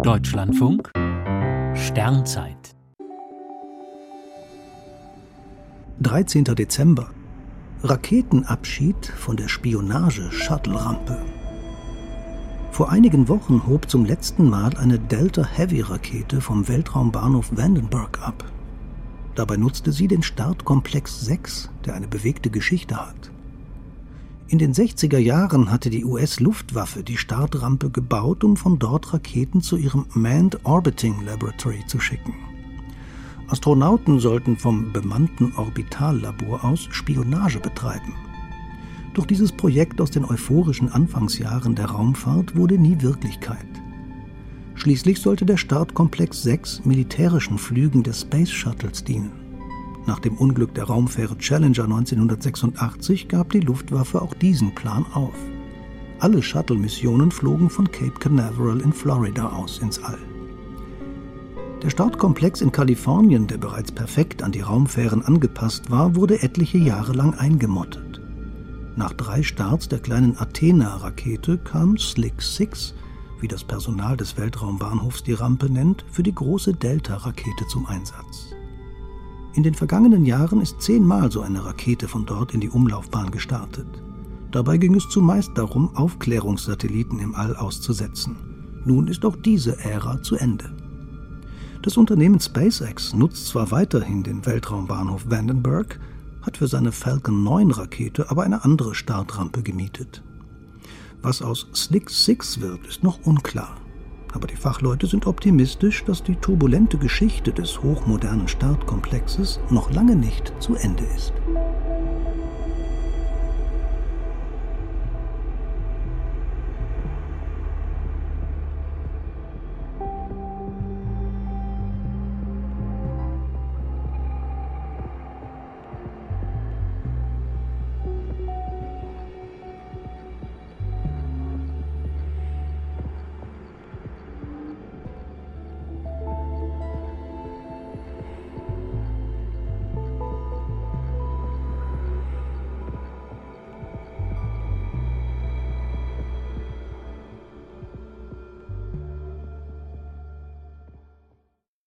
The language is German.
Deutschlandfunk Sternzeit 13. Dezember Raketenabschied von der Spionage-Shuttle-Rampe. Vor einigen Wochen hob zum letzten Mal eine Delta Heavy-Rakete vom Weltraumbahnhof Vandenberg ab. Dabei nutzte sie den Startkomplex 6, der eine bewegte Geschichte hat. In den 60er Jahren hatte die US-Luftwaffe die Startrampe gebaut, um von dort Raketen zu ihrem Manned Orbiting Laboratory zu schicken. Astronauten sollten vom bemannten Orbitallabor aus Spionage betreiben. Doch dieses Projekt aus den euphorischen Anfangsjahren der Raumfahrt wurde nie Wirklichkeit. Schließlich sollte der Startkomplex 6 militärischen Flügen des Space Shuttles dienen. Nach dem Unglück der Raumfähre Challenger 1986 gab die Luftwaffe auch diesen Plan auf. Alle Shuttle-Missionen flogen von Cape Canaveral in Florida aus ins All. Der Startkomplex in Kalifornien, der bereits perfekt an die Raumfähren angepasst war, wurde etliche Jahre lang eingemottet. Nach drei Starts der kleinen Athena-Rakete kam Slick 6, wie das Personal des Weltraumbahnhofs die Rampe nennt, für die große Delta-Rakete zum Einsatz. In den vergangenen Jahren ist zehnmal so eine Rakete von dort in die Umlaufbahn gestartet. Dabei ging es zumeist darum, Aufklärungssatelliten im All auszusetzen. Nun ist auch diese Ära zu Ende. Das Unternehmen SpaceX nutzt zwar weiterhin den Weltraumbahnhof Vandenberg, hat für seine Falcon 9 Rakete aber eine andere Startrampe gemietet. Was aus Slick 6 wird, ist noch unklar aber die Fachleute sind optimistisch, dass die turbulente Geschichte des hochmodernen Startkomplexes noch lange nicht zu Ende ist.